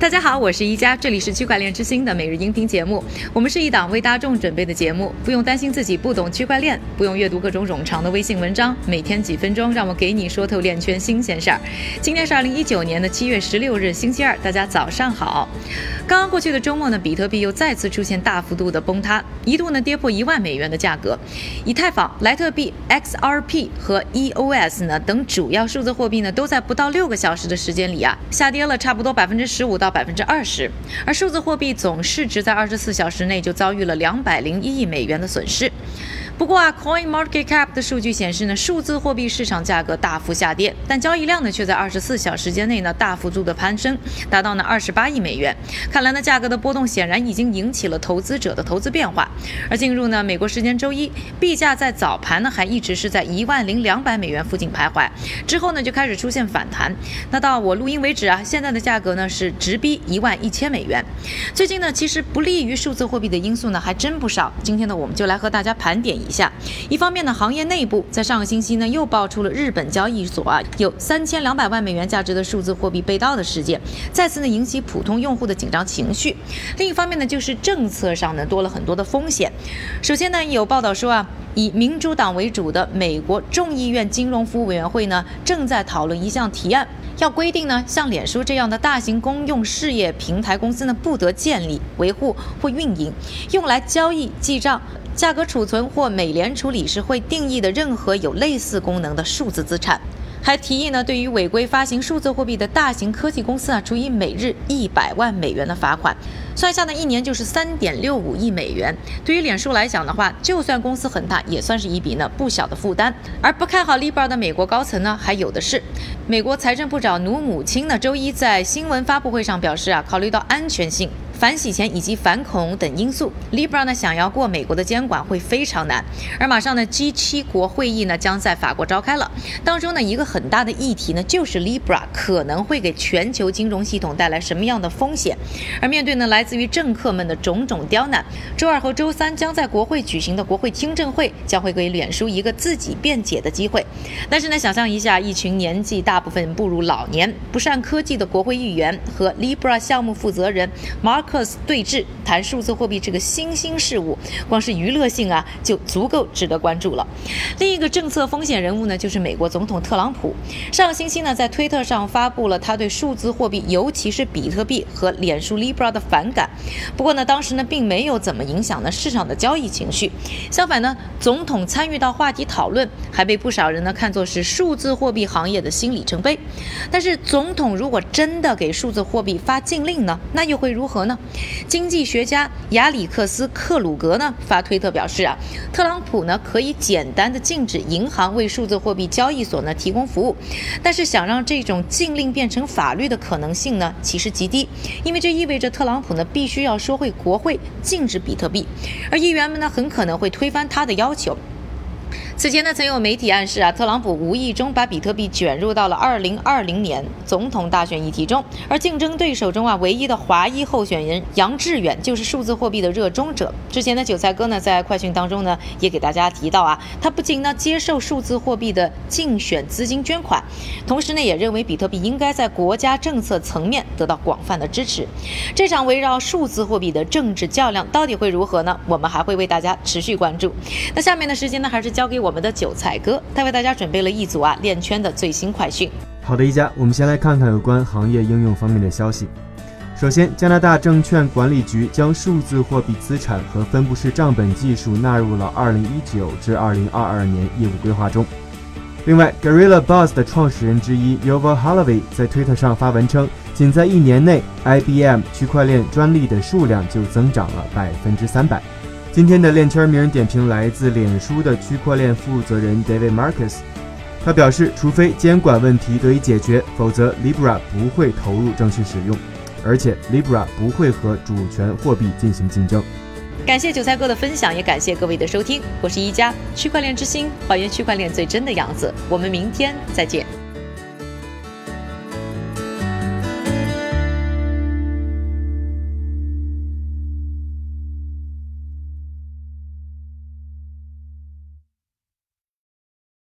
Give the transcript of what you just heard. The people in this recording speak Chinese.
大家好，我是一加，这里是区块链之星的每日音频节目。我们是一档为大众准备的节目，不用担心自己不懂区块链，不用阅读各种冗长的微信文章，每天几分钟，让我给你说透链圈新鲜事儿。今天是二零一九年的七月十六日，星期二，大家早上好。刚刚过去的周末呢，比特币又再次出现大幅度的崩塌，一度呢跌破一万美元的价格。以太坊、莱特币、XRP 和 EOS 呢等主要数字货币呢，都在不到六个小时的时间里啊，下跌了差不多百分之十五到。百分之二十，而数字货币总市值在二十四小时内就遭遇了两百零一亿美元的损失。不过啊，Coin Market Cap 的数据显示呢，数字货币市场价格大幅下跌，但交易量呢却在二十四小时间内呢大幅度的攀升，达到呢二十八亿美元。看来呢，价格的波动显然已经引起了投资者的投资变化。而进入呢美国时间周一，币价在早盘呢还一直是在一万零两百美元附近徘徊，之后呢就开始出现反弹。那到我录音为止啊，现在的价格呢是直逼一万一千美元。最近呢，其实不利于数字货币的因素呢还真不少。今天呢，我们就来和大家盘点一。下，一方面呢，行业内部在上个星期呢又爆出了日本交易所啊有三千两百万美元价值的数字货币被盗的事件，再次呢引起普通用户的紧张情绪。另一方面呢，就是政策上呢多了很多的风险。首先呢，有报道说啊，以民主党为主的美国众议院金融服务委员会呢正在讨论一项提案，要规定呢像脸书这样的大型公用事业平台公司呢不得建立、维护或运营用来交易、记账。价格储存或美联储理事会定义的任何有类似功能的数字资产，还提议呢，对于违规发行数字货币的大型科技公司啊，处以每日一百万美元的罚款，算下呢一年就是三点六五亿美元。对于脸书来讲的话，就算公司很大，也算是一笔呢不小的负担。而不看好 Libra 的美国高层呢，还有的是。美国财政部长努姆钦呢，周一在新闻发布会上表示啊，考虑到安全性。反洗钱以及反恐等因素，Libra 呢想要过美国的监管会非常难。而马上呢，G7 国会议呢将在法国召开了，当中呢一个很大的议题呢就是 Libra 可能会给全球金融系统带来什么样的风险。而面对呢来自于政客们的种种刁难，周二和周三将在国会举行的国会听证会将会给脸书一个自己辩解的机会。但是呢，想象一下，一群年纪大部分步入老年、不善科技的国会议员和 Libra 项目负责人 Mark。克斯对峙谈数字货币这个新兴事物，光是娱乐性啊就足够值得关注了。另一个政策风险人物呢，就是美国总统特朗普。上个星期呢，在推特上发布了他对数字货币，尤其是比特币和脸书 Libra 的反感。不过呢，当时呢并没有怎么影响呢市场的交易情绪。相反呢，总统参与到话题讨论，还被不少人呢看作是数字货币行业的新里程碑。但是，总统如果真的给数字货币发禁令呢，那又会如何呢？经济学家亚里克斯·克鲁格呢发推特表示啊，特朗普呢可以简单的禁止银行为数字货币交易所呢提供服务，但是想让这种禁令变成法律的可能性呢其实极低，因为这意味着特朗普呢必须要说会国会禁止比特币，而议员们呢很可能会推翻他的要求。此前呢，曾有媒体暗示啊，特朗普无意中把比特币卷入到了2020年总统大选议题中，而竞争对手中啊，唯一的华裔候选人杨致远就是数字货币的热衷者。之前的韭菜哥呢，在快讯当中呢，也给大家提到啊，他不仅呢接受数字货币的竞选资金捐款，同时呢，也认为比特币应该在国家政策层面得到广泛的支持。这场围绕数字货币的政治较量到底会如何呢？我们还会为大家持续关注。那下面的时间呢，还是交给我。们的韭菜哥，他为大家准备了一组啊链圈的最新快讯。好的，一家，我们先来看看有关行业应用方面的消息。首先，加拿大证券管理局将数字货币资产和分布式账本技术纳入了2019至2022年业务规划中。另外，Gorilla Buzz 的创始人之一 Yuval Harari 在推特上发文称，仅在一年内，IBM 区块链专利的数量就增长了百分之三百。今天的链圈名人点评来自脸书的区块链负责人 David Marcus，他表示，除非监管问题得以解决，否则 Libra 不会投入正式使用，而且 Libra 不会和主权货币进行竞争。感谢韭菜哥的分享，也感谢各位的收听，我是一加区块链之星，还原区块链最真的样子，我们明天再见。